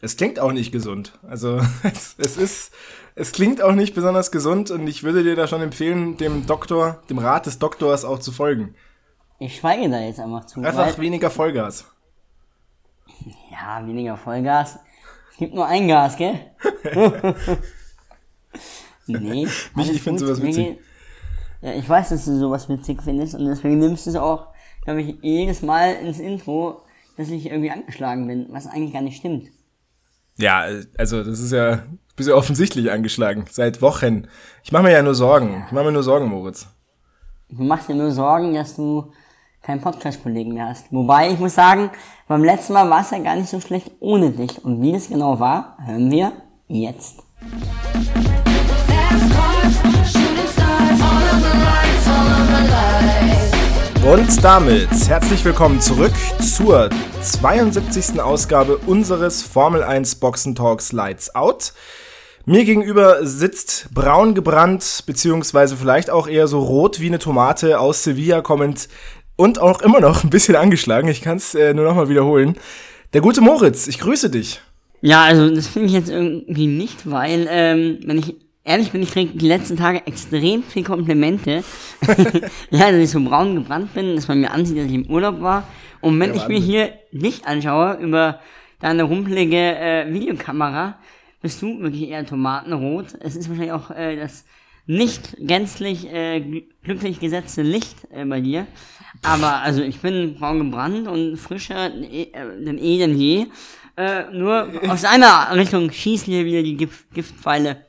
Es klingt auch nicht gesund. Also es, es ist, es klingt auch nicht besonders gesund und ich würde dir da schon empfehlen, dem Doktor, dem Rat des Doktors auch zu folgen. Ich schweige da jetzt einfach zu. Einfach weniger Vollgas. Ja, weniger Vollgas. Es gibt nur ein Gas, gell? nee. Mich, ich finde sowas witzig. Ja, ich weiß, dass du sowas witzig findest und deswegen nimmst du es auch, glaube ich, jedes Mal ins Intro, dass ich irgendwie angeschlagen bin, was eigentlich gar nicht stimmt. Ja, also das ist ja, bist ja offensichtlich angeschlagen, seit Wochen. Ich mache mir ja nur Sorgen. Ich mache mir nur Sorgen, Moritz. Du machst dir nur Sorgen, dass du keinen Podcast-Kollegen mehr hast. Wobei, ich muss sagen, beim letzten Mal war es ja gar nicht so schlecht ohne dich. Und wie das genau war, hören wir jetzt. Und damit herzlich willkommen zurück zur 72. Ausgabe unseres Formel 1 Boxen Talks Lights Out. Mir gegenüber sitzt braun gebrannt, beziehungsweise vielleicht auch eher so rot wie eine Tomate aus Sevilla kommend und auch immer noch ein bisschen angeschlagen. Ich kann es äh, nur noch mal wiederholen. Der gute Moritz, ich grüße dich. Ja, also das finde ich jetzt irgendwie nicht, weil, ähm, wenn ich ehrlich bin, ich kriege die letzten Tage extrem viel Komplimente. ja, dass ich so braun gebrannt bin, dass man mir ansieht, dass ich im Urlaub war. Und wenn ja, ich mir hier dich anschaue über deine rumpelige äh, Videokamera, bist du wirklich eher tomatenrot. Es ist wahrscheinlich auch äh, das nicht gänzlich äh, glücklich gesetzte Licht äh, bei dir. Aber also ich bin braun gebrannt und frischer äh, denn eh denn je. Äh, nur aus einer Richtung schießen hier wieder die Gift Giftpfeile.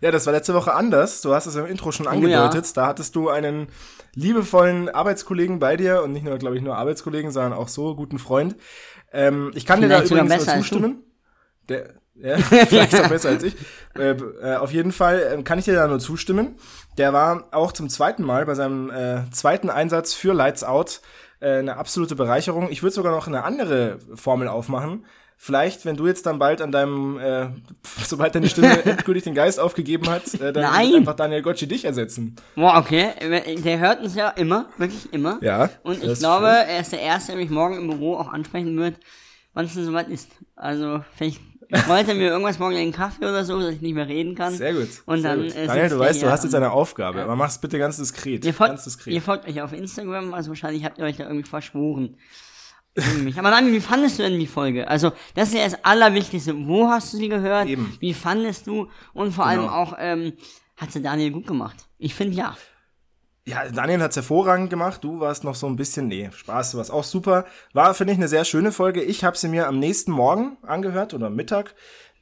Ja, das war letzte Woche anders. Du hast es im Intro schon angedeutet. Oh, ja. Da hattest du einen liebevollen Arbeitskollegen bei dir und nicht nur, glaube ich, nur Arbeitskollegen, sondern auch so guten Freund. Ähm, ich kann vielleicht dir da übrigens nur zustimmen. Der, ja, vielleicht auch besser als ich. Äh, äh, auf jeden Fall äh, kann ich dir da nur zustimmen. Der war auch zum zweiten Mal bei seinem äh, zweiten Einsatz für Lights Out äh, eine absolute Bereicherung. Ich würde sogar noch eine andere Formel aufmachen. Vielleicht, wenn du jetzt dann bald an deinem, äh, sobald deine Stimme endgültig den Geist aufgegeben hat, äh, dann Nein. einfach Daniel Gocci dich ersetzen. Boah, okay. Der hört uns ja immer, wirklich immer. Ja. Und ich glaube, schön. er ist der Erste, der mich morgen im Büro auch ansprechen wird, wann es denn soweit ist. Also, vielleicht ich wollte mir irgendwas morgen in den Kaffee oder so, dass ich nicht mehr reden kann. Sehr gut. Und sehr dann. Gut. Äh, Daniel, du weißt, du hast jetzt eine Aufgabe, aber mach's bitte ganz diskret. Ihr folgt, ganz diskret. ihr folgt euch auf Instagram, also wahrscheinlich habt ihr euch da irgendwie verschworen. Aber dann, wie fandest du denn die Folge? Also, das ist ja das Allerwichtigste. Wo hast du sie gehört? Eben. Wie fandest du? Und vor genau. allem auch, ähm, hat sie Daniel gut gemacht? Ich finde ja. Ja, Daniel hat's hervorragend gemacht. Du warst noch so ein bisschen, nee, Spaß, du warst auch super. War, finde ich, eine sehr schöne Folge. Ich habe sie mir am nächsten Morgen angehört oder Mittag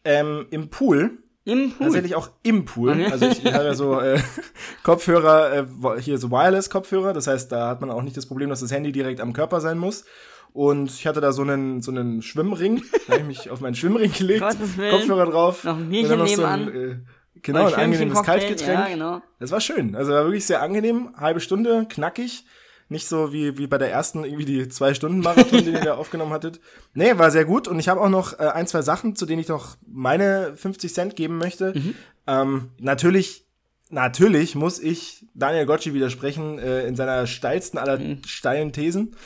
ähm, im Pool. Im Pool? Tatsächlich auch im Pool. Also ich, ich habe ja so äh, Kopfhörer, äh, hier so Wireless-Kopfhörer. Das heißt, da hat man auch nicht das Problem, dass das Handy direkt am Körper sein muss. Und ich hatte da so einen, so einen Schwimmring. da habe ich mich auf meinen Schwimmring gelegt, Kopfhörer drauf. Noch ein Bierchen nebenan. So ein, äh, Genau, ein angenehmes Kaltgetränk. Ja, genau. Das war schön. Also war wirklich sehr angenehm. Halbe Stunde, knackig. Nicht so wie, wie bei der ersten, irgendwie die zwei Stunden Marathon, den ihr da aufgenommen hattet. Nee, war sehr gut. Und ich habe auch noch äh, ein, zwei Sachen, zu denen ich noch meine 50 Cent geben möchte. Mhm. Ähm, natürlich, natürlich muss ich Daniel Gocci widersprechen äh, in seiner steilsten aller mhm. steilen Thesen.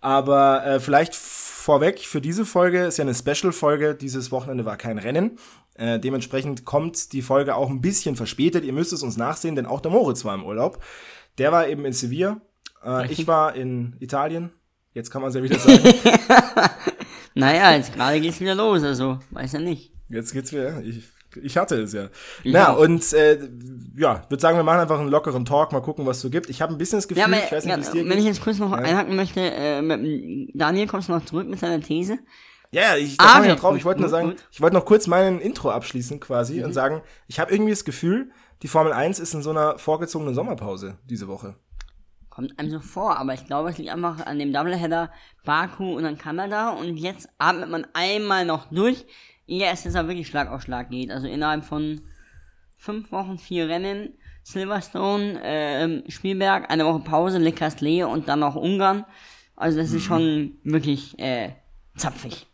Aber äh, vielleicht vorweg für diese Folge ist ja eine Special-Folge. Dieses Wochenende war kein Rennen. Äh, dementsprechend kommt die Folge auch ein bisschen verspätet. Ihr müsst es uns nachsehen, denn auch der Moritz war im Urlaub. Der war eben in Sevilla. Äh, ich war in Italien. Jetzt kann man es ja wieder sagen. naja, jetzt gerade geht's wieder los, also weiß ja nicht. Jetzt geht's wieder. Ich, ich hatte es ja. Ich Na, und äh, ja, würde sagen, wir machen einfach einen lockeren Talk, mal gucken, was es so gibt. Ich habe ein bisschen das Gefühl, ja, aber, ich weiß nicht, ja, Wenn ich jetzt kurz noch ja. einhaken möchte, äh, Daniel, kommst du noch zurück mit seiner These? Ja, ich, da ah, ja drauf. Ich wollte nur sagen, ich wollte noch kurz meinen Intro abschließen quasi mhm. und sagen, ich habe irgendwie das Gefühl, die Formel 1 ist in so einer vorgezogenen Sommerpause diese Woche. Kommt einem so vor, aber ich glaube, es liegt einfach an dem Doubleheader Baku und dann Kanada und jetzt atmet man einmal noch durch, ehe es jetzt wirklich Schlag auf Schlag geht. Also innerhalb von fünf Wochen vier Rennen, Silverstone, äh, Spielberg, eine Woche Pause, Le Castle und dann noch Ungarn. Also das ist mhm. schon wirklich äh, zapfig.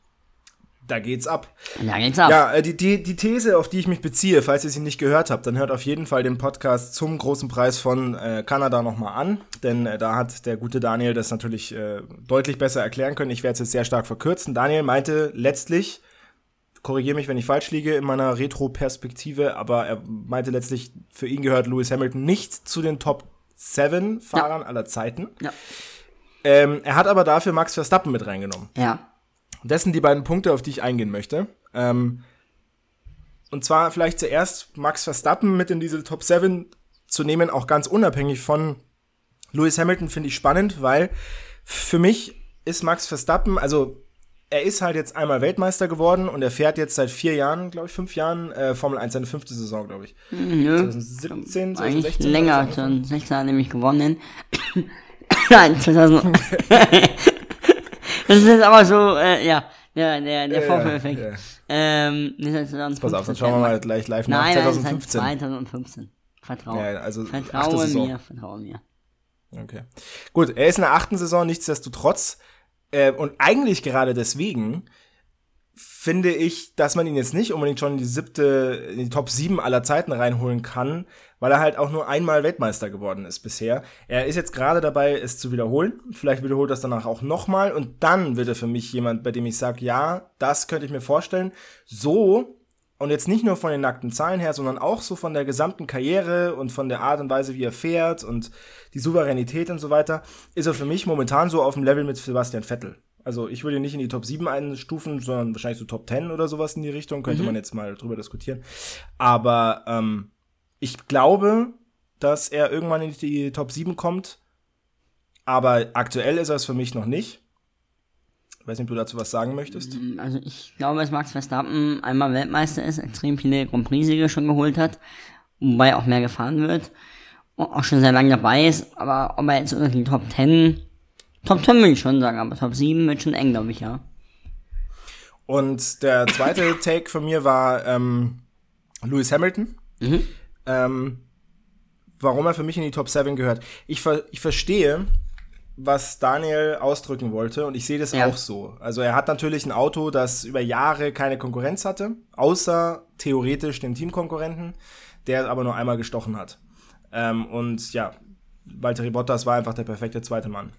Da geht's ab. Da geht's ab. Ja, äh, die, die, die These, auf die ich mich beziehe, falls ihr sie nicht gehört habt, dann hört auf jeden Fall den Podcast zum großen Preis von äh, Kanada nochmal an. Denn äh, da hat der gute Daniel das natürlich äh, deutlich besser erklären können. Ich werde es jetzt sehr stark verkürzen. Daniel meinte letztlich, korrigiere mich, wenn ich falsch liege in meiner Retro-Perspektive, aber er meinte letztlich, für ihn gehört Lewis Hamilton nicht zu den Top 7 Fahrern ja. aller Zeiten. Ja. Ähm, er hat aber dafür Max Verstappen mit reingenommen. Ja. Das sind die beiden Punkte, auf die ich eingehen möchte. Ähm, und zwar vielleicht zuerst Max Verstappen mit in diese Top 7 zu nehmen, auch ganz unabhängig von Lewis Hamilton, finde ich spannend, weil für mich ist Max Verstappen, also er ist halt jetzt einmal Weltmeister geworden und er fährt jetzt seit vier Jahren, glaube ich, fünf Jahren äh, Formel 1, seine fünfte Saison, glaube ich. Nö. 2017, 2016. Länger, 2016 hat nämlich gewonnen. Nein, 2000. das ist jetzt aber so, äh, ja, der, der, der Vorführeffekt. Ja, ja. Ähm, Pass auf, dann schauen wir mal gleich live nach. Nein, 2015. Nein, 2015. Vertraue. Ja, also vertraue mir, vertraue mir. Okay. Gut, er ist in der achten Saison, nichtsdestotrotz. Äh, und eigentlich gerade deswegen finde ich, dass man ihn jetzt nicht unbedingt schon in die siebte, in die Top 7 aller Zeiten reinholen kann, weil er halt auch nur einmal Weltmeister geworden ist bisher. Er ist jetzt gerade dabei, es zu wiederholen. Vielleicht wiederholt das danach auch nochmal und dann wird er für mich jemand, bei dem ich sage, ja, das könnte ich mir vorstellen. So, und jetzt nicht nur von den nackten Zahlen her, sondern auch so von der gesamten Karriere und von der Art und Weise, wie er fährt und die Souveränität und so weiter, ist er für mich momentan so auf dem Level mit Sebastian Vettel. Also ich würde ihn nicht in die Top 7 einstufen, sondern wahrscheinlich so Top 10 oder sowas in die Richtung. Könnte mhm. man jetzt mal drüber diskutieren. Aber ähm, ich glaube, dass er irgendwann in die Top 7 kommt. Aber aktuell ist er es für mich noch nicht. Ich weiß nicht, ob du dazu was sagen möchtest. Mm, also ich glaube, dass Max Verstappen einmal Weltmeister ist, extrem viele Grand Prix-Siege schon geholt hat, wobei auch mehr gefahren wird und auch schon sehr lange dabei ist. Aber ob er jetzt unter die Top 10 Top 10 will ich schon sagen, aber Top 7 wird schon eng, glaube ich, ja. Und der zweite Take von mir war ähm, Lewis Hamilton. Mhm. Ähm, warum er für mich in die Top 7 gehört. Ich, ver ich verstehe, was Daniel ausdrücken wollte und ich sehe das ja. auch so. Also er hat natürlich ein Auto, das über Jahre keine Konkurrenz hatte, außer theoretisch den Teamkonkurrenten, der aber nur einmal gestochen hat. Ähm, und ja, Valtteri Bottas war einfach der perfekte zweite Mann.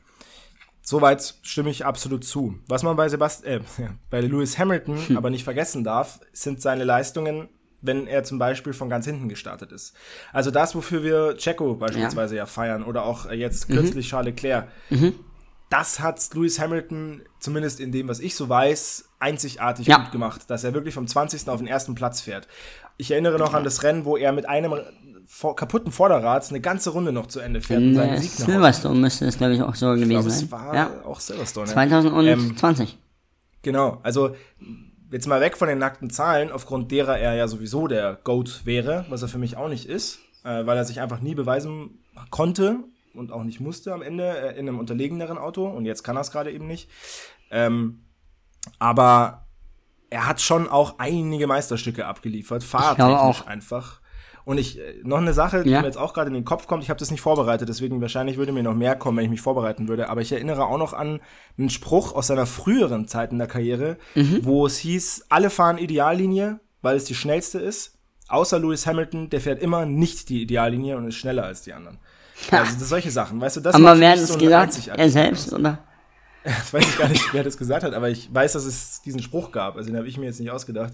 Soweit stimme ich absolut zu. Was man bei Sebast äh, bei Lewis Hamilton hm. aber nicht vergessen darf, sind seine Leistungen, wenn er zum Beispiel von ganz hinten gestartet ist. Also das, wofür wir Checo beispielsweise ja, ja feiern oder auch jetzt mhm. kürzlich mhm. Charles Leclerc. Mhm. Das hat Lewis Hamilton, zumindest in dem, was ich so weiß, einzigartig ja. gut gemacht, dass er wirklich vom 20. auf den ersten Platz fährt. Ich erinnere noch an das Rennen, wo er mit einem vor, kaputten Vorderrad eine ganze Runde noch zu Ende fährt. In äh, Silverstone müsste es, glaube ich, auch so gewesen glaub, sein. Es war ja. auch Silverstone. 2020. Ähm, genau, also jetzt mal weg von den nackten Zahlen, aufgrund derer er ja sowieso der GOAT wäre, was er für mich auch nicht ist, äh, weil er sich einfach nie beweisen konnte und auch nicht musste am Ende äh, in einem unterlegeneren Auto und jetzt kann er es gerade eben nicht. Ähm, aber er hat schon auch einige Meisterstücke abgeliefert, fahrtechnisch einfach. Und ich, äh, noch eine Sache, die ja. mir jetzt auch gerade in den Kopf kommt, ich habe das nicht vorbereitet, deswegen wahrscheinlich würde mir noch mehr kommen, wenn ich mich vorbereiten würde. Aber ich erinnere auch noch an einen Spruch aus seiner früheren Zeit in der Karriere, mhm. wo es hieß, alle fahren Ideallinie, weil es die schnellste ist. Außer Lewis Hamilton, der fährt immer nicht die Ideallinie und ist schneller als die anderen. Ja. Also solche Sachen, weißt du, das Aber wer hat das so gesagt? Er selbst, oder? Das weiß ich gar nicht, wer das gesagt hat, aber ich weiß, dass es diesen Spruch gab. Also den habe ich mir jetzt nicht ausgedacht.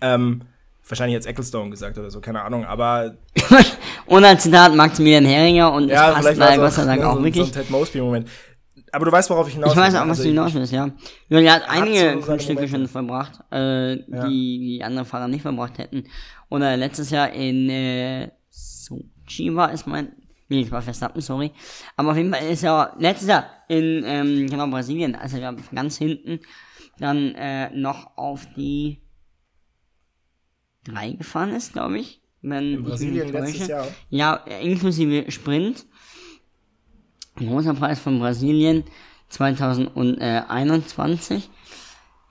Ähm, wahrscheinlich jetzt Ecclestone gesagt oder so, keine Ahnung, aber. und als Zitat Maximilian Heringer und ja, es passt leider Gott sei Dank auch so, wirklich. So ein Ted Mosby-Moment. Aber du weißt, worauf ich hinaus will. Ich weiß auch, was also du hinaus willst, ja. Julia hat einige Kunststücke schon verbracht, äh, ja. die, die andere Fahrer nicht verbracht hätten. Oder letztes Jahr in äh, Sochi war es mein, nee, es war Verstappen, sorry. Aber auf jeden Fall ist er letztes Jahr in, ähm, genau, Brasilien, also wir ganz hinten, dann äh, noch auf die 3 gefahren ist, glaube ich. Wenn In Brasilien letztes Jahr. Ja, inklusive Sprint. Großer Preis von Brasilien 2021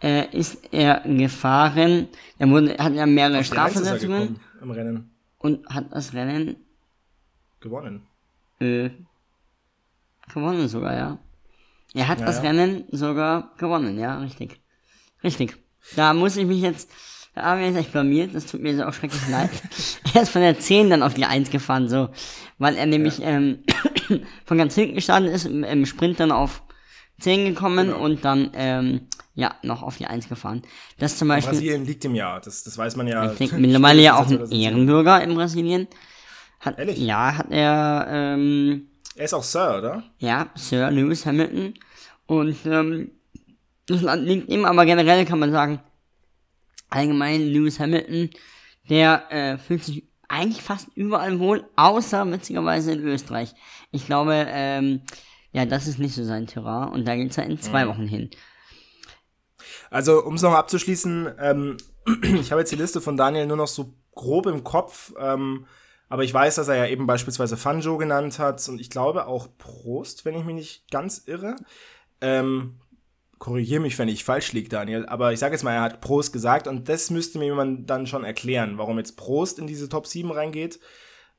äh, ist er gefahren. Er wurde, hat ja mehrere Strafversetzungen. Im Rennen. Und hat das Rennen gewonnen. Äh, gewonnen sogar, ja. Er hat ja, das ja. Rennen sogar gewonnen, ja, richtig. Richtig. Da muss ich mich jetzt da haben wir jetzt echt blamiert, das tut mir so auch schrecklich leid. er ist von der 10 dann auf die 1 gefahren, so. Weil er nämlich ja. ähm, von ganz hinten gestanden ist, im, im, Sprint dann auf 10 gekommen genau. und dann, ähm, ja, noch auf die Eins gefahren. Das zum Beispiel. Brasilien liegt im Jahr, das, das weiß man ja. Ich denke mittlerweile ja auch ein Ehrenbürger in Brasilien. Hat, Ehrlich? Ja, hat er, ähm, Er ist auch Sir, oder? ja, Sir Lewis Hamilton. Und, ähm, das Land liegt ihm, aber generell kann man sagen, allgemein Lewis Hamilton, der äh, fühlt sich eigentlich fast überall wohl, außer witzigerweise in Österreich. Ich glaube, ähm, ja, das ist nicht so sein Terrain und da geht's ja in zwei Mhm. Wochen hin. Also, um es noch abzuschließen, ähm, ich habe jetzt die Liste von Daniel nur noch so grob im Kopf, ähm, aber ich weiß, dass er ja eben beispielsweise Fanjo genannt hat und ich glaube auch Prost, wenn ich mich nicht ganz irre. Ähm, Korrigiere mich, wenn ich falsch liege, Daniel, aber ich sage jetzt mal, er hat Prost gesagt und das müsste mir jemand dann schon erklären, warum jetzt Prost in diese Top 7 reingeht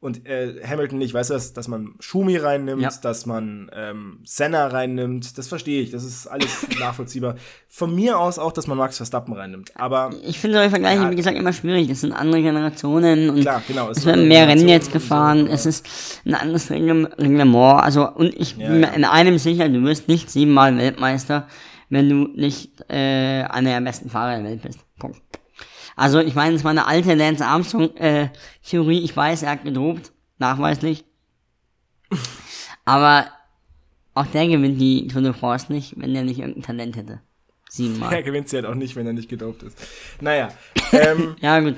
und äh, Hamilton nicht. Weißt du, dass, dass man Schumi reinnimmt, Ja. dass man ähm, Senna reinnimmt, das verstehe ich, das ist alles nachvollziehbar. Von mir aus auch, dass man Max Verstappen reinnimmt, aber Ich finde solche Vergleiche, Ja. wie gesagt, immer schwierig. Das sind andere Generationen und Klar, genau, es es sind werden mehr Rennen jetzt gefahren. so, Es ist ein anderes Regl- Reglement. Also, und ich Ja, bin mir in einem sicher, du wirst nicht siebenmal Weltmeister, wenn du nicht äh, einer der besten Fahrer der Welt bist. Punkt. Also, ich meine, es war eine alte Lance Armstrong-Theorie. ich weiß, er hat gedopt, nachweislich. Aber auch der gewinnt die Tour de France nicht, wenn er nicht irgendein Talent hätte. Siebenmal. er gewinnt sie halt auch nicht, wenn er nicht gedopt ist. Naja, ähm, Ja, gut.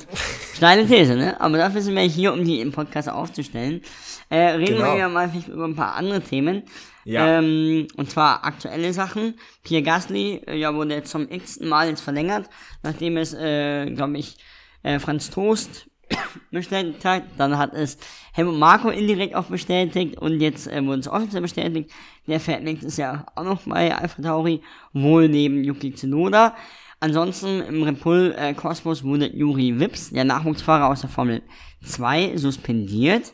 Steile These, ne? Aber dafür sind wir hier, um die im Podcast aufzustellen. Äh, reden Genau. wir ja mal vielleicht über ein paar andere Themen. Ja. Ähm, und zwar aktuelle Sachen. Pierre Gasly, äh, ja, wurde jetzt zum x Mal jetzt verlängert, nachdem es, äh, glaube ich, äh, Franz Toast bestätigt hat. Dann hat es Helmut Marko indirekt auch bestätigt und jetzt äh, wurde es offiziell bestätigt. Der fährt nächstes Jahr auch noch bei Alpha Tauri, wohl neben Yuki Tsunoda. Ansonsten im Repul äh, Kosmos wurde Juri Wips, der Nachwuchsfahrer aus der Formel 2, suspendiert,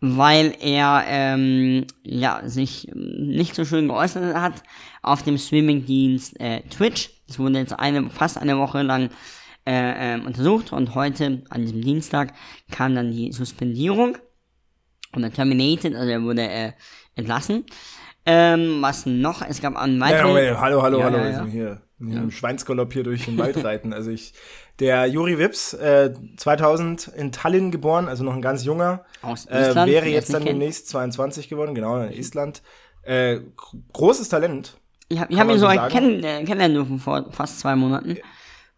weil er ähm, ja, sich ähm, nicht so schön geäußert hat auf dem Streamingdienst äh, Twitch. Das wurde jetzt eine, fast eine Woche lang äh, ähm, untersucht und heute, an diesem Dienstag, kam dann die Suspendierung oder terminated, also er wurde äh, entlassen. Ähm, was noch? Es gab einen ja, weiteren... Moment, hallo, hallo, Ja, hallo, ja, wir ja. sind hier einem Schweinsgalopp hier durch den Wald reiten. Also ich, der Juri Wips, äh, 2000 in Tallinn geboren, also noch ein ganz junger, Aus äh, Island, wäre wer jetzt dann demnächst 22 geworden, genau, in Island. Äh, gr- großes Talent. Ich habe hab ihn so sagen? kennen, äh, kennenlernen dürfen vor fast zwei Monaten.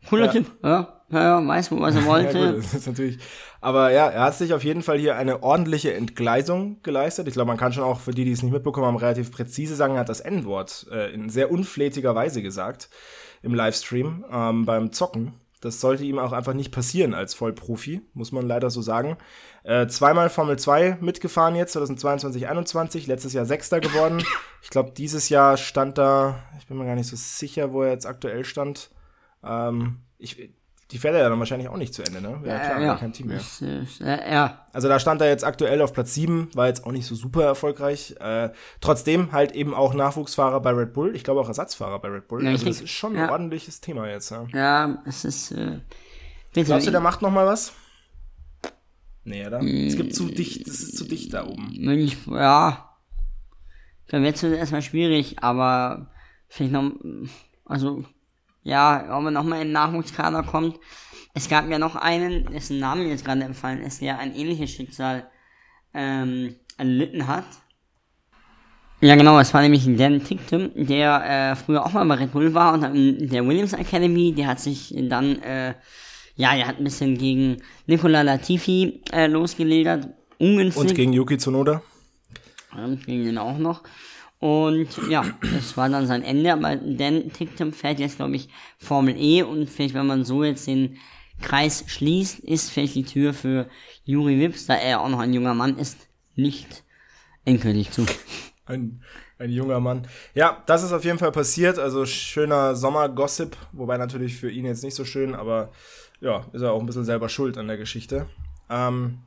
Cooler Ja. Typ, ja, ja, ja, weiß, wo was er Ja, wollte. gut, das ist natürlich. Aber ja, er hat sich auf jeden Fall hier eine ordentliche Entgleisung geleistet. Ich glaube, man kann schon auch für die, die es nicht mitbekommen haben, relativ präzise sagen, er hat das N-Wort äh, in sehr unflätiger Weise gesagt im Livestream ähm, beim Zocken. Das sollte ihm auch einfach nicht passieren als Vollprofi, muss man leider so sagen. Äh, zweimal Formel 2 mitgefahren jetzt, 2022, 2021, letztes Jahr Sechster geworden. Ich glaube, dieses Jahr stand da, ich bin mir gar nicht so sicher, wo er jetzt aktuell stand. Ähm, ich, die fährt er ja dann wahrscheinlich auch nicht zu Ende, ne? Ja, klar, ja, kein Team mehr. Ist, äh, ja, Also da stand er jetzt aktuell auf Platz 7, war jetzt auch nicht so super erfolgreich. Äh, trotzdem halt eben auch Nachwuchsfahrer bei Red Bull. Ich glaube auch Ersatzfahrer bei Red Bull. Ja, ich also das ist schon ein ordentliches Thema jetzt. Ja. ja, es ist, äh, Glaubst du, der macht noch mal was? Nee, oder? Es gibt zu dicht, es ist zu dicht da oben. Mönch, ja, dann wird es erstmal schwierig, aber vielleicht noch, also, ja, ob er nochmal in den Nachwuchskader kommt. Es gab ja noch einen, dessen Name mir jetzt gerade empfallen ist, der ein ähnliches Schicksal ähm, erlitten hat. Ja, genau, es war nämlich Dan Ticktum, der äh, früher auch mal bei Red Bull war und in der Williams Academy, der hat sich dann, äh, ja, er hat ein bisschen gegen Nicola Latifi äh, losgeledert, ungünstig. Und gegen Yuki Tsunoda? Ja, gegen den auch noch. Und ja, das war dann sein Ende, aber Dan Ticktum fährt jetzt, glaube ich, Formel E und vielleicht, wenn man so jetzt den Kreis schließt, ist vielleicht die Tür für Juri Wips, da er auch noch ein junger Mann ist, nicht endgültig zu. Ein, ein junger Mann. Ja, das ist auf jeden Fall passiert. Also schöner Sommer-Gossip, wobei natürlich für ihn jetzt nicht so schön, aber ja, ist er auch ein bisschen selber schuld an der Geschichte. Ähm,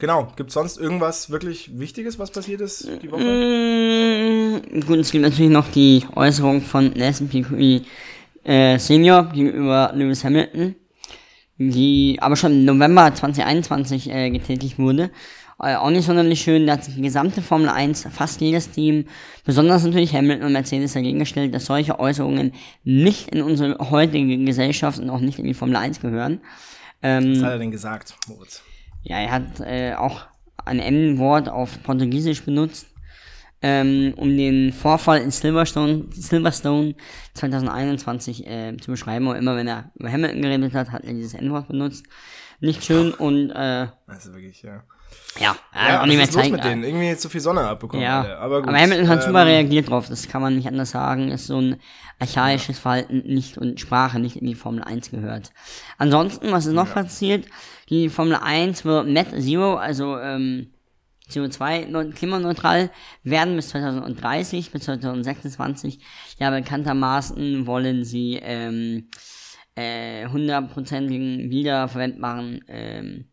genau, gibt sonst irgendwas wirklich Wichtiges, was passiert ist die Woche? Mm, gut, es gibt natürlich noch die Äußerung von Nelson Piquet äh, Senior gegenüber Lewis Hamilton, die aber schon im November 2021 äh, getätigt wurde. äh, auch nicht sonderlich schön. Da hat sich die gesamte Formel 1, fast jedes Team, besonders natürlich Hamilton und Mercedes dagegen gestellt, dass solche Äußerungen nicht in unsere heutige Gesellschaft und auch nicht in die Formel 1 gehören. Ähm, Was hat er denn gesagt, Moritz? Ja, er hat äh, auch ein N-Wort auf Portugiesisch benutzt, ähm, um den Vorfall in Silverstone, Silverstone 2021 äh, zu beschreiben. Und immer wenn er über Hamilton geredet hat, hat er dieses N-Wort benutzt. Nicht schön und äh, also wirklich, ja. Ja, ja auch nicht mehr zeigen. mit denen? Irgendwie zu viel Sonne abbekommen. Ja, alle. aber gut. Aber Hamilton hat ähm, super reagiert drauf, das kann man nicht anders sagen. Ist so ein archaisches ja. Verhalten nicht und Sprache nicht in die Formel 1 gehört. Ansonsten, was ist noch ja. passiert? Die Formel 1 wird Net Zero, also ähm, CO2 klimaneutral werden bis 2030, bis 2026. Ja, bekanntermaßen wollen sie ähm, äh, hundertprozentigen wiederverwendbaren ähm,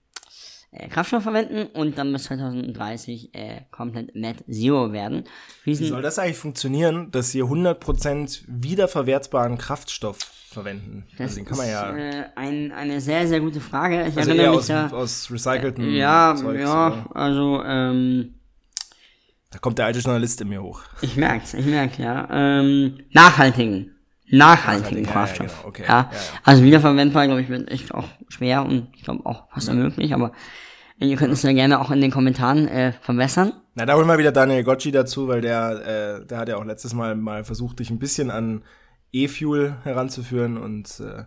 äh, Kraftstoff verwenden und dann bis 2030 äh, komplett Net Zero werden. Wie soll das eigentlich funktionieren, dass sie 100% wiederverwertbaren Kraftstoff verwenden? Das also den kann man ja ist äh, ein, eine sehr, sehr gute Frage. Ich also erinnere mich aus, da, aus recycelten äh, Ja, Zeugs, ja, oder? also ähm, da kommt der alte Journalist in mir hoch. Ich merk's, ich merke, ja. Ähm, nachhaltigen nachhaltigen Kraftstoff. Ja, ja, genau. okay. ja. Also wiederverwendbar, glaube ich, wird echt auch schwer und ich glaube auch fast unmöglich, aber ihr könnt es ja gerne auch in den Kommentaren äh, verbessern. Na, da holen wir wieder Daniel Gocci dazu, weil der, äh, der hat ja auch letztes Mal mal versucht, dich ein bisschen an E-Fuel heranzuführen und äh,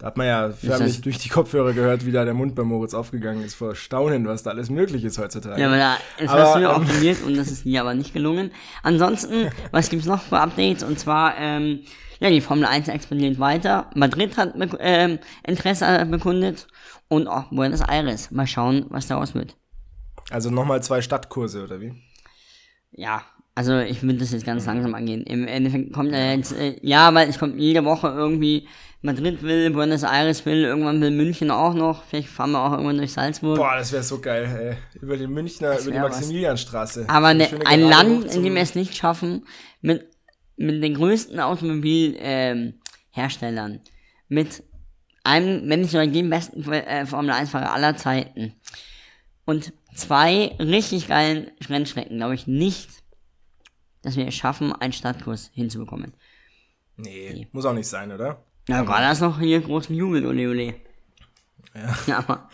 da hat man ja förmlich durch die Kopfhörer gehört, wie da der Mund bei Moritz aufgegangen ist vor Staunen, was da alles möglich ist heutzutage. Ja, aber da ist aber, hast du ja auch ähm, probiert und das ist mir aber nicht gelungen. Ansonsten, was gibt's noch für Updates? Und zwar, ähm, ja, die Formel 1 expandiert weiter. Madrid hat äh, Interesse bekundet und auch Buenos Aires. Mal schauen, was daraus wird. Also nochmal zwei Stadtkurse, oder wie? Ja, also ich würde das jetzt ganz langsam angehen. Im Endeffekt kommt er jetzt, äh, ja, weil es kommt jede Woche irgendwie, Madrid will, Buenos Aires will, irgendwann will München auch noch, vielleicht fahren wir auch irgendwann durch Salzburg. Boah, das wäre so geil, ey. Über den Münchner, über die Maximilianstraße. Aber ne, ein Land, in dem wir es nicht schaffen, mit mit den größten Automobilherstellern, ähm, mit einem, wenn nicht sogar dem besten äh, Formel 1-Fahrer aller Zeiten und zwei richtig geilen Rennstrecken, glaube ich nicht, dass wir es schaffen, einen Startkurs hinzubekommen. Nee, nee, muss auch nicht sein, oder? Na, war das noch hier großen Jubel, ole ole. Ja. ja aber.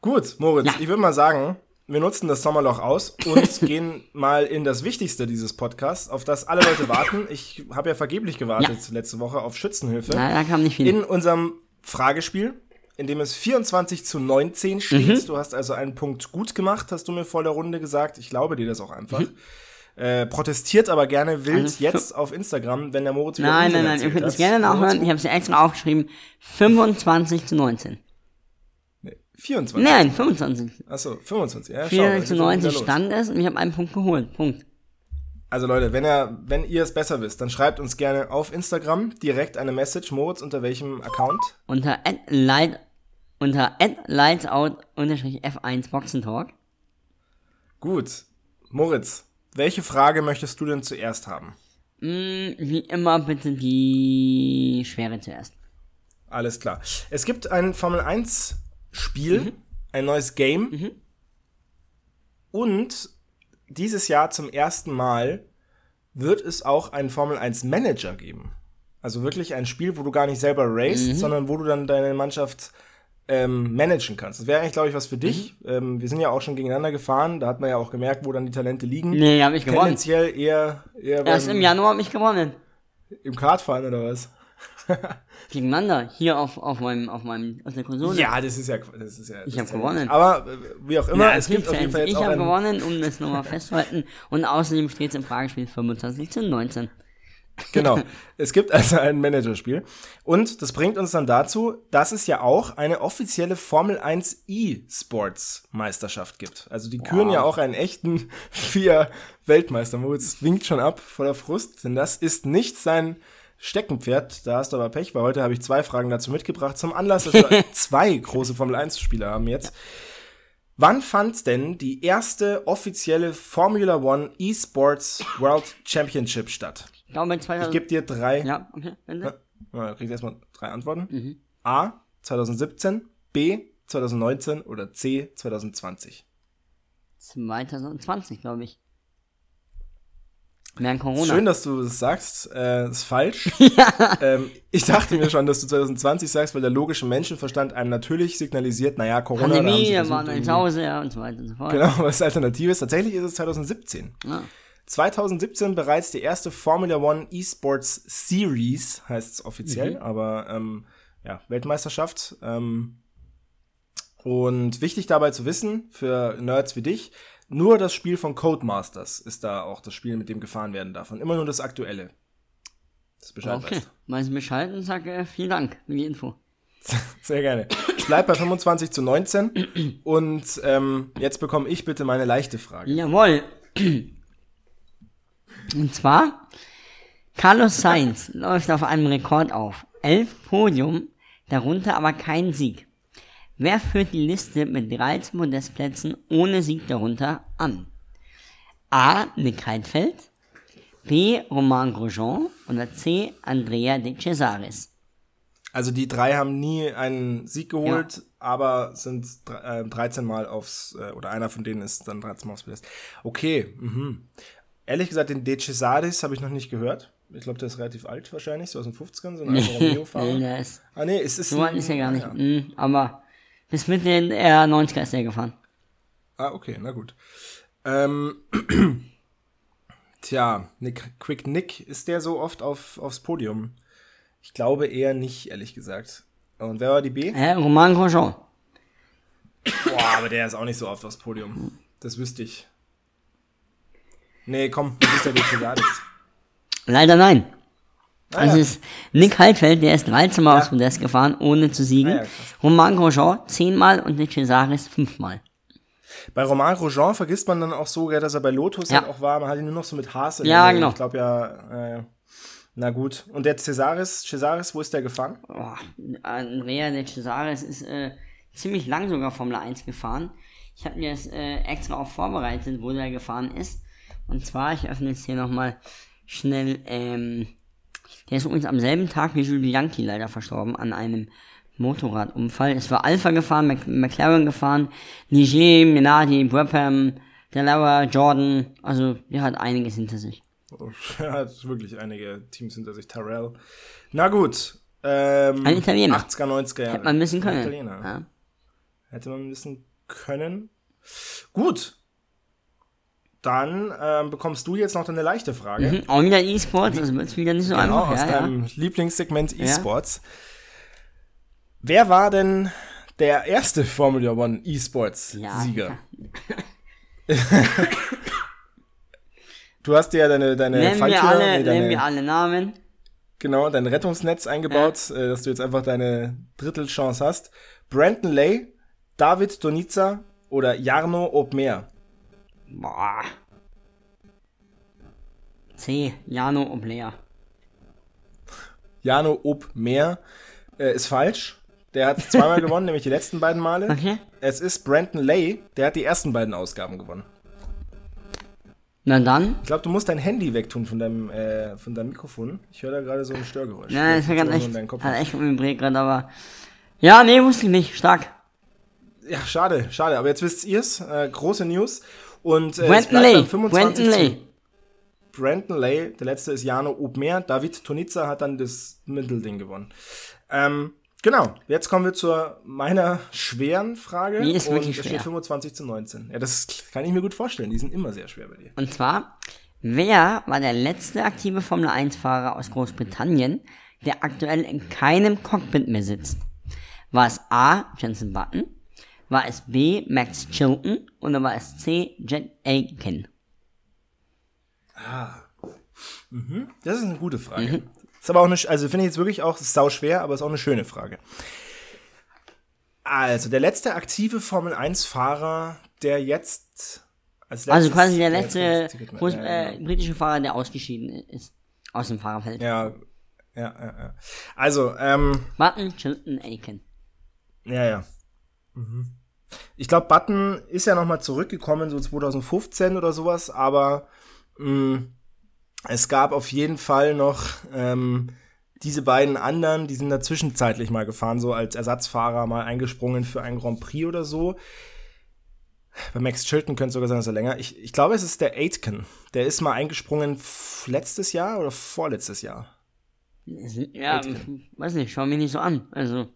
Gut, Moritz, ja. ich würde mal sagen, wir nutzen das Sommerloch aus und gehen mal in das Wichtigste dieses Podcasts, auf das alle Leute warten. Ich habe ja vergeblich gewartet ja. letzte Woche auf Schützenhilfe. Na, da kam nicht viel. In unserem Fragespiel, in dem es 24 zu 19 steht. Mhm. Du hast also einen Punkt gut gemacht, hast du mir vor der Runde gesagt. Ich glaube dir das auch einfach. Mhm. Äh, protestiert aber gerne wild also jetzt auf Instagram, wenn der Moritz wieder Nein, nein, nein, ihr könnt es gerne nachhören. Ich habe es ja extra aufgeschrieben. 25 zu 19. 24? Nein, 25. Achso, 25. Ja, 94 zu 90 stand es und ich habe einen Punkt geholt. Punkt. Also Leute, wenn ihr, wenn ihr es besser wisst, dann schreibt uns gerne auf Instagram direkt eine Message. Moritz, unter welchem Account? Unter light, unter lightsout-f1 Boxentalk. Gut. Moritz, welche Frage möchtest du denn zuerst haben? Mm, wie immer bitte die schwere zuerst. Alles klar. Es gibt ein Formel 1 Spiel, mhm. ein neues Game. Mhm. Und dieses Jahr zum ersten Mal wird es auch einen Formel 1 Manager geben. Also wirklich ein Spiel, wo du gar nicht selber racest, mhm. sondern wo du dann deine Mannschaft ähm, managen kannst. Das wäre eigentlich, glaube ich, was für dich. Mhm. Ähm, wir sind ja auch schon gegeneinander gefahren, da hat man ja auch gemerkt, wo dann die Talente liegen. Nee, hab ich gewonnen. Tendenziell eher, eher Erst im Januar habe ich gewonnen. Im Kartfahren oder was? gegeneinander hier auf, auf meinem auf meinem auf der Konsole. Ja, das ist ja das ist ja. Ich habe gewonnen. Aber äh, wie auch immer, ja, es gibt auf jeden Fall jetzt Ich habe gewonnen, um das nochmal festzuhalten. Und außerdem steht es im Fragespiel 25 zu 19. Genau. Es gibt also ein Managerspiel. Und das bringt uns dann dazu, dass es ja auch eine offizielle Formel 1 E-Sports Meisterschaft gibt. Also die wow. küren ja auch einen echten vier Weltmeister. Moritz winkt schon ab voller Frust, denn das ist nicht sein Steckenpferd. Da hast du aber Pech, weil heute habe ich zwei Fragen dazu mitgebracht. Zum Anlass, dass wir zwei große Formel 1-Spieler haben jetzt. Wann fand denn die erste offizielle Formula One eSports World Championship statt? Ich glaube, 2000. Ich gebe dir drei. Ja, okay. Ende. Ja, kriegst erstmal drei Antworten. Mhm. A. 2017, B. 2019 oder C. 2020. 2020, glaube ich. Mehr Corona. Schön, dass du das sagst. Äh, ist falsch. ja. ähm, ich dachte mir schon, dass du 2020 sagst, weil der logische Menschenverstand einem natürlich signalisiert, naja, Corona. Pandemie, da waren ein Hause, ja, und so weiter und so fort. Genau, was alternativ ist. Tatsächlich ist es 2017. Ja. 2017 bereits die erste Formula One Esports Series, heißt es offiziell, mhm. aber ähm, ja, Weltmeisterschaft. Ähm, und wichtig dabei zu wissen, für Nerds wie dich, nur das Spiel von Codemasters ist da auch das Spiel, mit dem gefahren werden darf. Und immer nur das aktuelle. Das Bescheid okay. weißt. Weiß Bescheid und sage äh, vielen Dank für die Info. Sehr gerne. Ich bleib bei 25 zu 19 und ähm, jetzt bekomme ich bitte meine leichte Frage. Jawohl. Und zwar, Carlos Sainz läuft auf einem Rekord auf. Elf Podium, darunter aber kein Sieg. Wer führt die Liste mit 13 Podestplätzen ohne Sieg darunter an? A. Nick Heidfeld, B. Romain Grosjean oder C. Andrea de Cesaris. Also die drei haben nie einen Sieg geholt, ja. aber sind äh, 13 Mal aufs, äh, oder einer von denen ist dann 13 Mal aufs Podest. Okay, mhm. Ehrlich gesagt, den De Cesaris habe ich noch nicht gehört. Ich glaube, der ist relativ alt wahrscheinlich, so aus den 50ern, so ein Alfa Romeo-Fahrer. nee, ist, ah nee, es ist... So alt ist er gar nicht, ja. mhm, aber bis mit den R90er ist er gefahren. Ah, okay, na gut. Ähm, tja, Nick, Quick Nick, ist der so oft auf, aufs Podium? Ich glaube eher nicht, ehrlich gesagt. Und wer war die B? Äh, Roman Grosjean. Boah, aber der ist auch nicht so oft aufs Podium. Das wüsste ich. Nee, komm, das ist der Detridatis. Leider nein. Ah, also ja. ist Nick Heidfeld, der ist 13 Mal ja. aufs Podest gefahren, ohne zu siegen. Ah, ja, Romain Grosjean 10 Mal und Nick Cesaris 5 Mal. Bei Romain Grosjean vergisst man dann auch so, dass er bei Lotus ja. halt auch war. Man hat ihn nur noch so mit Haas. Ja, genau. Ich glaube ja, äh, na gut. Und der Cesaris, Cesaris, wo ist der gefahren? Oh, Andrea, der Cesaris ist äh, ziemlich lang sogar Formel 1 gefahren. Ich habe mir das äh, extra auch vorbereitet, wo der gefahren ist. Und zwar, ich öffne jetzt hier nochmal schnell, ähm, der ist übrigens am selben Tag wie Jules Bianchi leider verstorben an einem Motorradunfall. Es war Alpha gefahren, Mc McLaren gefahren, Ligier, Minardi, Brabham, Delaware, Jordan, also der hat einiges hinter sich. Er hat wirklich einige Teams hinter sich. Tyrell. Na gut. Ähm, Ein Italiener. 80er, 90er Jahre. Hätte man wissen können. Ein Italiener. Ja. Hätte man wissen können. Gut dann ähm, bekommst du jetzt noch eine leichte Frage. Mhm, auch wieder E-Sports, also wird es wieder nicht so genau, einfach. aus ja, deinem ja. Lieblingssegment E-Sports. Ja. Wer war denn der erste Formula One E-Sports-Sieger? du hast ja deine, deine nennen Falltür, wir alle, nee, deine, nennen wir alle Namen. Genau, dein Rettungsnetz eingebaut, äh, dass du jetzt einfach deine Drittelchance hast. Brandon Lay, David Donica oder Jarno Obmer? Boah. C. Jano Oblea. Jano Obmer äh, ist falsch. Der hat zweimal gewonnen, nämlich die letzten beiden Male. Okay. Es ist Brandon Lay, der hat die ersten beiden Ausgaben gewonnen. Na dann. Ich glaube, du musst dein Handy wegtun von deinem, äh, von deinem Mikrofon. Ich höre da gerade so ein Störgeräusch. Ja, das war gerade echt, hat echt vibriert gerade, aber... Ja, nee, wusste ich nicht. Stark. Ja, schade, schade. Aber jetzt wisst ihr's. Äh, große News. Und äh, Brandon Lay. 25 Brandon Lay. Brandon Lay, der letzte ist Jano Obmer. David Tonica hat dann das Mittelding gewonnen. Ähm, genau, jetzt kommen wir zu meiner schweren Frage. Die ist wirklich schwer. steht 25 zu 19. Ja, das kann ich mir gut vorstellen. Die sind immer sehr schwer bei dir. Und zwar, wer war der letzte aktive Formel 1-Fahrer aus Großbritannien, der aktuell in keinem Cockpit mehr sitzt? War es A. Jensen Button? War es B. Max Chilton oder war es C. Jet Aiken? Ah. Mhm. Das ist eine gute Frage. Mhm. Ist aber auch eine, also finde ich jetzt wirklich auch, ist sau schwer, aber ist auch eine schöne Frage. Also, der letzte aktive Formel 1-Fahrer, der jetzt als Also quasi der letzte der äh, britische Fahrer, der ausgeschieden ist aus dem Fahrerfeld. Ja, ja, ja, ja. Also, ähm. Martin Chilton Aiken. Ja, ja. Mhm. Ich glaube, Button ist ja nochmal zurückgekommen, so 2015 oder sowas, aber mh, mm, es gab auf jeden Fall noch ähm, diese beiden anderen, die sind da zwischenzeitlich mal gefahren, so als Ersatzfahrer mal eingesprungen für ein Grand Prix oder so. Bei Max Chilton könnte es sogar sein, dass er länger. Ich, ich glaube, es ist der Aitken. Der ist mal eingesprungen letztes Jahr oder vorletztes Jahr. Ja, Aitken. weiß nicht, schau mich nicht so an. Also.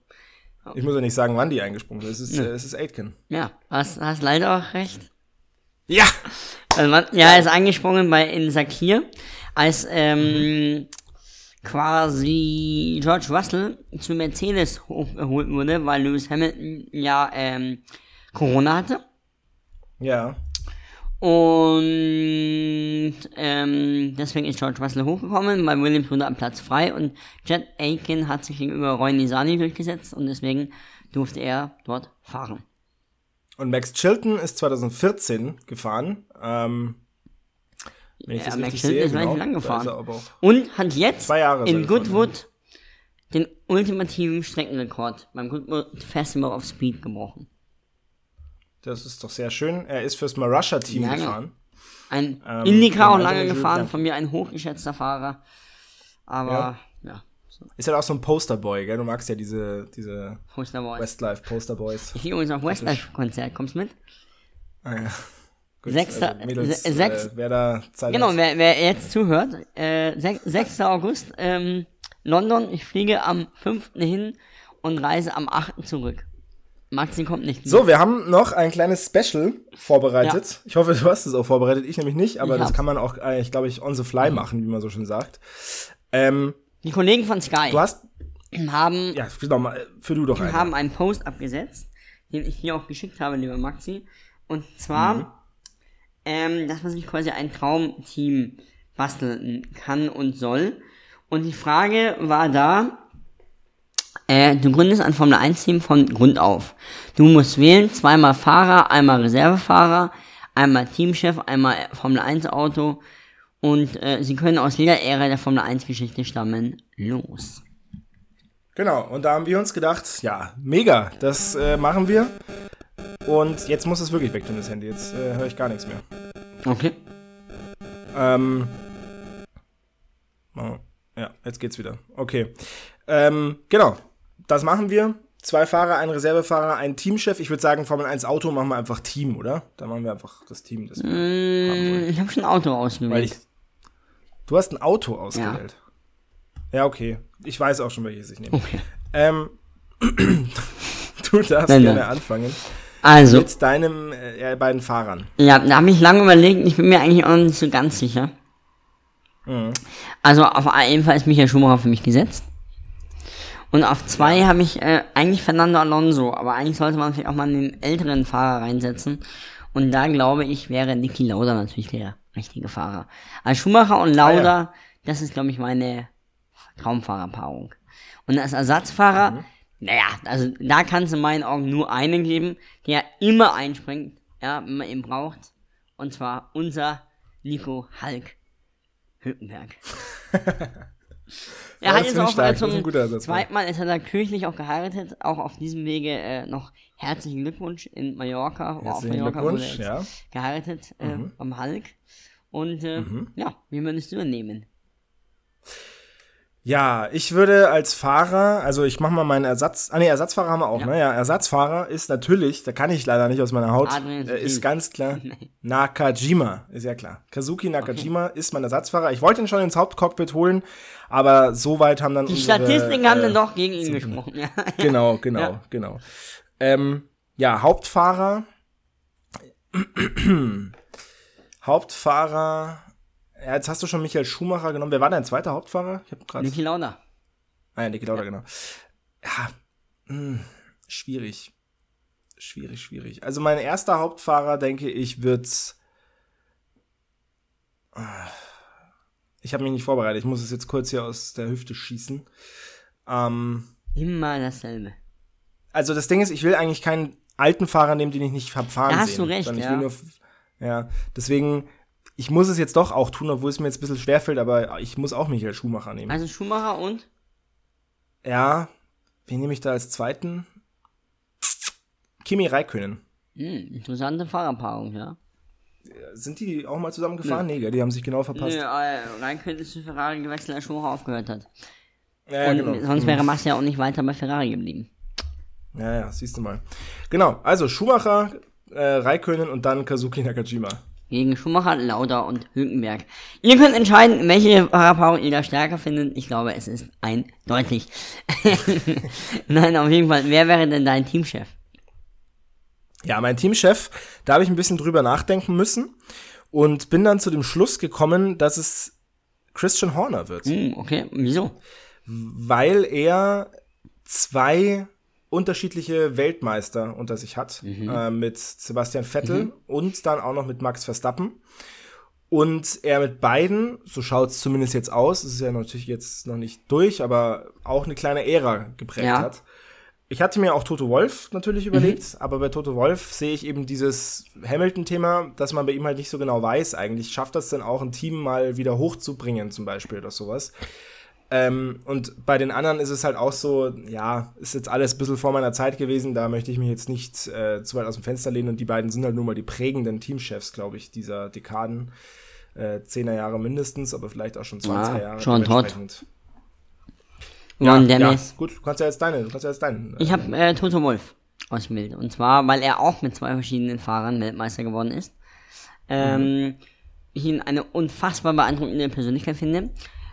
Ich muss ja nicht sagen, wann die eingesprungen sind. Es ist, ja. äh, es ist Aitken. Ja, hast, hast leider auch recht. Ja! Also ja, er ist eingesprungen bei in Sakir, als ähm, mhm. quasi George Russell zu Mercedes hochgeholt wurde, weil Lewis Hamilton ja ähm, Corona hatte. Ja. Und ähm, deswegen ist George Russell hochgekommen, weil Williams wurde am Platz frei und Jet Aiken hat sich gegenüber Roy Nisani durchgesetzt und deswegen durfte er dort fahren. Und Max Chilton ist 2014 gefahren. Ähm, wenn ich ja, das Max Chilton sehe, ist genau, lang gefahren. Und hat jetzt in Goodwood den ultimativen Streckenrekord beim Goodwood Festival of Speed gebrochen. Das ist doch sehr schön. Er ist fürs Marussia-Team gefahren. Ein ähm, Indycar auch lange gefahren, von mir ein hochgeschätzter Fahrer. Aber, ja. ja. Ist halt auch so ein Posterboy, gell? Du magst ja diese, diese Posterboy. Westlife Posterboys. Ich gehe übrigens auf Westlife-Konzert. Kommst du mit? Ah ja. Gut, Sechster, also Mädels, se sechs, äh, wer da Zeit Genau, wer, wer jetzt zuhört, äh, 6. August, ähm, London, ich fliege am 5. hin und reise am 8. zurück. Maxi kommt nicht. Mehr. So, wir haben noch ein kleines Special vorbereitet. Ja. Ich hoffe, du hast es auch vorbereitet. Ich nämlich nicht, aber ich das kann man auch, äh, ich glaube ich, on the fly machen, wie man so schön sagt. Ähm, die Kollegen von Sky du hast, haben, ja, für, mal, für du doch einen. haben einen Post abgesetzt, den ich hier auch geschickt habe, lieber Maxi. Und zwar, mhm. ähm, dass man sich quasi ein Traumteam basteln kann und soll. Und die Frage war da, äh, du gründest ein Formel 1 Team von Grund auf. Du musst wählen, zweimal Fahrer, einmal Reservefahrer, einmal Teamchef, einmal Formel 1 Auto und äh, sie können aus jeder Ära der Formel 1 Geschichte stammen. Los. Genau, und da haben wir uns gedacht, ja, mega, das äh, machen wir. Und jetzt muss es wirklich weg tun, das Handy. Jetzt äh, höre ich gar nichts mehr. Okay. Ähm. Oh, ja, jetzt geht's wieder. Okay. Ähm, genau das machen wir. Zwei Fahrer, ein Reservefahrer, ein Teamchef. Ich würde sagen, Formel 1 Auto machen wir einfach Team, oder? Da machen wir einfach das Team. Das wir mmh, ich habe schon ein Auto ausgewählt. Ich, du hast ein Auto ausgewählt. Ja. ja, okay. Ich weiß auch schon, welches ich nehme. Okay. Ähm, du darfst nein, gerne nein. anfangen. Also. Mit deinen äh, beiden Fahrern. Ja, da habe ich lange überlegt. Ich bin mir eigentlich auch nicht so ganz sicher. Mhm. Also auf jeden Fall ist Michael Schumacher für mich gesetzt. Und auf zwei habe ich äh, eigentlich Fernando Alonso, aber eigentlich sollte man vielleicht auch mal einen älteren Fahrer reinsetzen. Und da glaube ich, wäre Niki Lauda natürlich der richtige Fahrer. Also Schumacher und Lauda, ah, ja. das ist, glaube ich, meine Traumfahrerpaarung. Und als Ersatzfahrer, mhm. naja, also da kann es in meinen Augen nur einen geben, der immer einspringt, ja, wenn man ihn braucht. Und zwar unser Nico Hulk Hülkenberg. Er hat jetzt auch stark. zum zweiten Mal, ist er da kirchlich auch geheiratet, auch auf diesem Wege äh, noch herzlichen Glückwunsch in Mallorca, auf Mallorca wurde ja. geheiratet äh, mhm. am Hulk. Und äh, mhm. ja, wie würdest du übernehmen? Ja, ich würde als Fahrer, also ich mache mal meinen Ersatz, ah nee, Ersatzfahrer haben wir auch, ja. ne? Ja, Ersatzfahrer ist natürlich, da kann ich leider nicht aus meiner Haut, äh, ist ganz klar Nakajima, ist ja klar. Kazuki Nakajima okay. ist mein Ersatzfahrer. Ich wollte ihn schon ins Hauptcockpit holen, aber soweit haben dann Die unsere, Statistiken äh, haben dann doch gegen ihn gesprochen. Ja. Genau, genau, ja. genau. Ähm, ja, Hauptfahrer. Hauptfahrer ja, jetzt hast du schon Michael Schumacher genommen. Wer war dein zweiter Hauptfahrer? Ich hab grad Niki Lauda. Ah ja, Niki Lauda, ja. genau. Ja, mh, hm, schwierig. Schwierig, schwierig. Also mein erster Hauptfahrer, denke ich, wird's. Ich habe mich nicht vorbereitet. Ich muss es jetzt kurz hier aus der Hüfte schießen. Ähm, Immer dasselbe. Also das Ding ist, ich will eigentlich keinen alten Fahrer nehmen, den ich nicht hab fahren da hast sehen. du recht, ja. Nur, ja. Deswegen ich muss es jetzt doch auch tun, obwohl es mir jetzt ein bisschen schwerfällt, aber ich muss auch Michael Schumacher nehmen. Also Schumacher und? Ja, wen nehme ich da als zweiten? Kimi Räikkönen. Hm, interessante Fahrerpaarung, ja. Sind die auch mal zusammen gefahren? Nee, nee die haben sich genau verpasst. Nee, äh, Räikkönen ist zu Ferrari gewechselt, als Schumacher aufgehört hat. Ja, ja, genau. sonst wäre Massa ja auch nicht weiter bei Ferrari geblieben. Ja, ja, siehst du mal. Genau, also Schumacher äh, Raikönen und dann Kazuki Nakajima. Gegen Schumacher, Lauda und Hülkenberg. Ihr könnt entscheiden, welche Fahrerpower ihr da stärker findet. Ich glaube, es ist eindeutig. Nein, auf jeden Fall. Wer wäre denn dein Teamchef? Ja, mein Teamchef, da habe ich ein bisschen drüber nachdenken müssen und bin dann zu dem Schluss gekommen, dass es Christian Horner wird. Mm, okay, wieso? Weil er zwei unterschiedliche Weltmeister unter sich hat, mhm. äh, mit Sebastian Vettel mhm. und dann auch noch mit Max Verstappen. Und er mit beiden, so schaut es zumindest jetzt aus, es ist ja natürlich jetzt noch nicht durch, aber auch eine kleine Ära geprägt ja. hat. Ich hatte mir auch Toto Wolf natürlich mhm. überlegt, mhm. aber bei Toto Wolf sehe ich eben dieses Hamilton-Thema, dass man bei ihm halt nicht so genau weiß, eigentlich schafft das denn auch ein Team mal wieder hochzubringen, zum Beispiel oder sowas. Ähm, und bei den anderen ist es halt auch so, ja, ist jetzt alles ein bisschen vor meiner Zeit gewesen, da möchte ich mich jetzt nicht äh, zu weit aus dem Fenster lehnen und die beiden sind halt nun mal die prägenden Teamchefs, glaube ich, dieser Dekaden. Äh, Zehner Jahre mindestens, aber vielleicht auch schon 20 ja, Jahre. Schon tot. Ja, ja, gut, du kannst ja jetzt deine, du kannst ja jetzt deinen. Äh, ich habe äh, Toto Wolf ausgewählt. Und zwar, weil er auch mit zwei verschiedenen Fahrern Weltmeister geworden ist. Ähm, mhm. Ich ihn eine unfassbar beeindruckende Persönlichkeit finde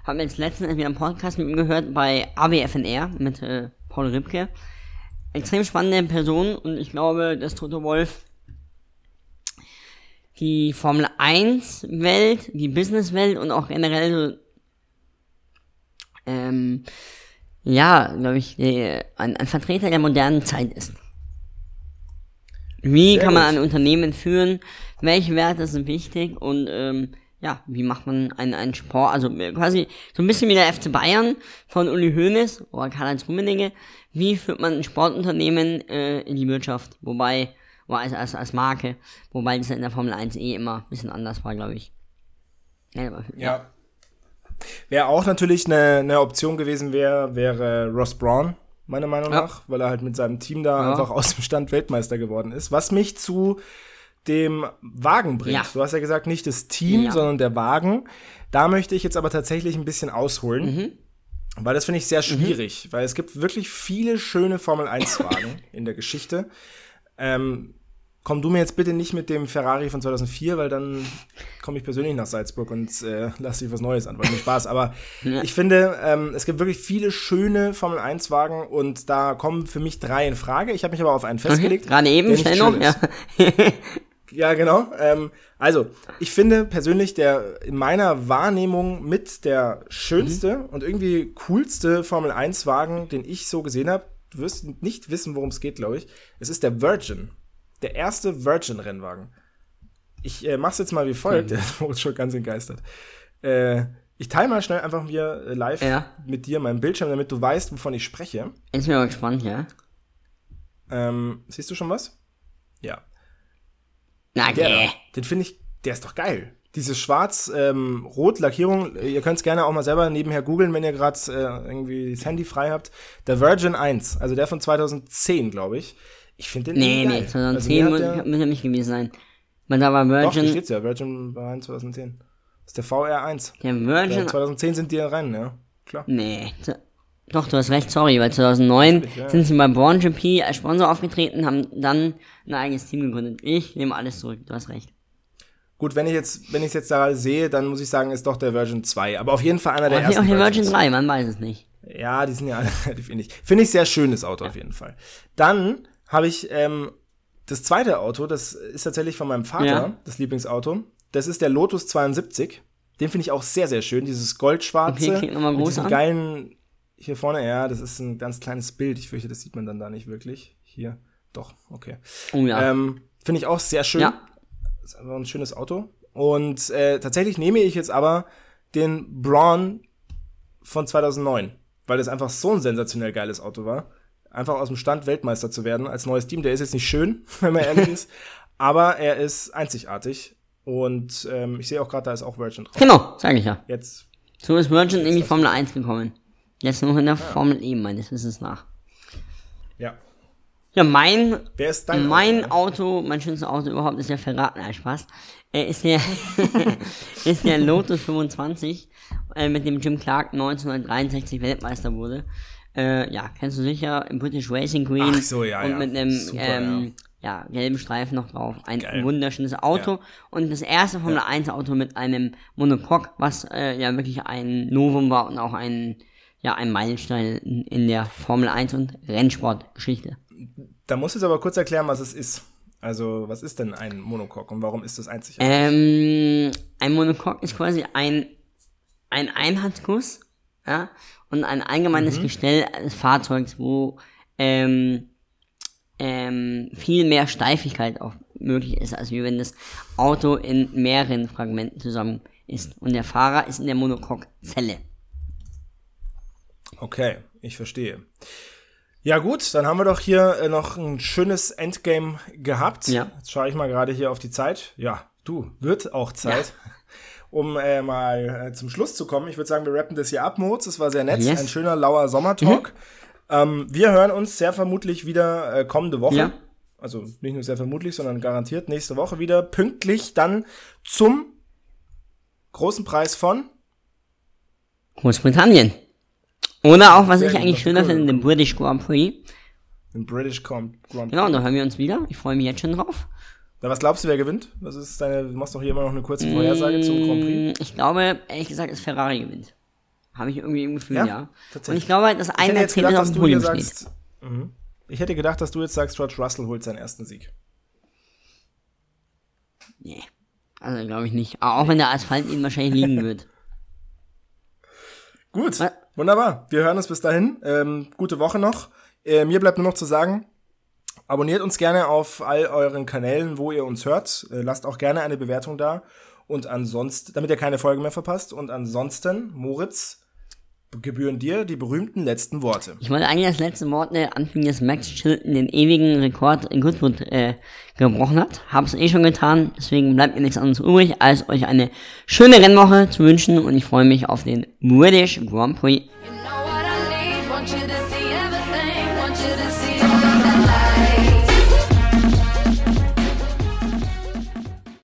habe jetzt letztens wieder einen Podcast mit ihm gehört bei AWFNR mit äh, Paul Ripke. Extrem spannende Person und ich glaube, dass Toto Wolf die Formel 1 Welt, die Business Welt und auch generell so, ähm, ja, glaube ich, die, ein, ein Vertreter der modernen Zeit ist. Wie Sehr kann man gut. ein Unternehmen führen? Welche Werte sind wichtig? Und ähm, ja, wie macht man einen, einen Sport, also äh, quasi so ein bisschen wie der FC Bayern von Uli Hoeneß oder Karl-Heinz Rummenigge, wie führt man ein Sportunternehmen äh, in die Wirtschaft, wobei, oder als, als, als Marke, wobei das in der Formel 1 eh immer ein bisschen anders war, glaube ich. Ja. ja. ja. Wer auch natürlich eine, eine Option gewesen wäre, wäre Ross Braun, meiner Meinung ja. nach, weil er halt mit seinem Team da ja. einfach aus dem Stand Weltmeister geworden ist. Was mich zu dem Wagen bringt. Ja. Du hast ja gesagt, nicht das Team, ja. sondern der Wagen. Da möchte ich jetzt aber tatsächlich ein bisschen ausholen. Mhm. Weil das finde ich sehr mhm. schwierig, mhm. weil es gibt wirklich viele schöne Formel 1-Wagen in der Geschichte. Ähm, komm du mir jetzt bitte nicht mit dem Ferrari von 2004, weil dann komme ich persönlich nach Salzburg und äh, lass dich was Neues an, weil mir Spaß. Aber ja. ich finde, ähm, es gibt wirklich viele schöne Formel 1 Wagen und da kommen für mich drei in Frage. Ich habe mich aber auf einen festgelegt. Okay. Gerade eben, schnell noch, ja. Ja, genau. Ähm, also, ich finde persönlich der in meiner Wahrnehmung mit der schönste mhm. und irgendwie coolste Formel 1 Wagen, den ich so gesehen habe. Du wirst nicht wissen, worum es geht, glaube ich. Es ist der Virgin. Der erste Virgin-Rennwagen. Ich äh, mach's jetzt mal wie folgt. Mhm. Der ist schon ganz entgeistert. Äh, ich teile mal schnell einfach mir äh, live ja. mit dir meinen Bildschirm, damit du weißt, wovon ich spreche. Ist mir aber gespannt, ja. Ähm, siehst du schon was? Ja. Na, der, okay. Den finde ich, der ist doch geil. Diese schwarz-rot-Lackierung, ähm, ihr könnt es gerne auch mal selber nebenher googeln, wenn ihr gerade äh, irgendwie das Handy frei habt. Der Virgin 1, also der von 2010, glaube ich. Ich finde den Nee, nee, 2010 also, muss er nicht gewesen sein. Man da war Virgin. Doch, steht's ja, Virgin war 2010. Das ist der VR1. Der Virgin. Ja, 2010 sind die rein, ja. Klar. Nee, doch, du hast recht, sorry, weil 2009 ja. sind sie bei Born GP als Sponsor aufgetreten, haben dann ein eigenes Team gegründet. Ich nehme alles zurück, du hast recht. Gut, wenn ich jetzt, wenn ich es jetzt da sehe, dann muss ich sagen, ist doch der Version 2. Aber auf jeden Fall einer der ersten. Auch der Version 3, man weiß es nicht. Ja, die sind ja alle relativ ähnlich. Finde ich sehr schönes Auto ja. auf jeden Fall. Dann habe ich ähm, das zweite Auto, das ist tatsächlich von meinem Vater, ja. das Lieblingsauto. Das ist der Lotus 72. Den finde ich auch sehr, sehr schön. Dieses goldschwarze, okay, mit diesem geilen hier vorne, ja, das ist ein ganz kleines Bild. Ich fürchte, das sieht man dann da nicht wirklich. Hier, doch, okay. Oh ja. Ähm, Finde ich auch sehr schön. Ja. Ist einfach ein schönes Auto. Und äh, tatsächlich nehme ich jetzt aber den Braun von 2009, weil das einfach so ein sensationell geiles Auto war. Einfach aus dem Stand Weltmeister zu werden als neues Team. Der ist jetzt nicht schön, wenn man ehrlich ist, aber er ist einzigartig. Und ähm, ich sehe auch gerade, da ist auch Virgin drauf. Genau, sage ich ja. Jetzt. So ist Virgin in die Formel 1 gekommen. Jetzt nur in der ja. Formel E meines Wissens nach. Ja. Ja, mein, Wer ist dein mein Auto, Auto, mein schönstes Auto überhaupt ist der Ferrari, nein, Spaß. Er ist der, ist der Lotus 25, äh, mit dem Jim Clark 1963 Weltmeister wurde. Äh, ja, kennst du sicher, im British Racing Green. Ach so, ja, und ja. mit einem, Super, ähm, ja. ja, gelben Streifen noch drauf. Ein Geil. wunderschönes Auto. Ja. Und das erste Formel ja. 1 Auto mit einem Monocoque, was äh, ja wirklich ein Novum war und auch ein, ja, ein Meilenstein in, der Formel 1 und Rennsportgeschichte. Da muss ich aber kurz erklären, was es ist. Also, was ist denn ein Monocoque und warum ist das einzigartig? Ähm, ein Monocoque ist quasi ein, ein Einheitsguss, ja, und ein allgemeines mhm. Gestell des Fahrzeugs, wo ähm, ähm, viel mehr Steifigkeit auch möglich ist, als wie wenn das Auto in mehreren Fragmenten zusammen ist. Und der Fahrer ist in der Monocoque-Zelle. Okay, ich verstehe. Ja gut, dann haben wir doch hier äh, noch ein schönes Endgame gehabt. Ja. Jetzt schaue ich mal gerade hier auf die Zeit. Ja, du, wird auch Zeit. Ja. Um äh, mal äh, zum Schluss zu kommen, ich würde sagen, wir rappen das hier ab, Moritz. Das war sehr nett. Yes. Ein schöner, lauer Sommertalk. Mhm. Ähm, wir hören uns sehr vermutlich wieder äh, kommende Woche. Ja. Also nicht nur sehr vermutlich, sondern garantiert nächste Woche wieder. Pünktlich dann zum großen Preis von Großbritannien. Oder auch, was sehr ich eigentlich schöner finde, den British Grand Prix. Den British Grand Prix. Genau, da hören wir uns wieder. Ich freue mich jetzt schon drauf. Na, was glaubst du, wer gewinnt? Was ist deine, du machst doch hier immer noch eine kurze Vorhersage mmh, zum Grand Prix. Mm, ich glaube, ehrlich gesagt, dass Ferrari gewinnt. Habe ich irgendwie im Gefühl, ja. ja. Und ich glaube, dass einer der Trainer auf dem Podium steht. Mhm. Ich hätte gedacht, dass du jetzt sagst, George Russell holt seinen ersten Sieg. Nee. Also glaube ich nicht. Auch wenn der Asphalt ihm wahrscheinlich liegen wird. Gut, Was? Wunderbar. Wir hören uns bis dahin. Ähm, gute Woche noch. Äh, mir bleibt nur noch zu sagen, abonniert uns gerne auf all euren Kanälen, wo ihr uns hört. Äh, lasst auch gerne eine Bewertung da. Und ansonsten, damit ihr keine Folge mehr verpasst. Und ansonsten, Moritz, gebühren dir die berühmten letzten Worte. Ich wollte eigentlich das letzte Wort äh, anfügen, dass Max Chilton den ewigen Rekord in Goodwood äh, gebrochen hat. Hab's eh schon getan, deswegen bleibt mir nichts anderes übrig, als euch eine schöne Rennwoche zu wünschen und ich freue mich auf den British Grand Prix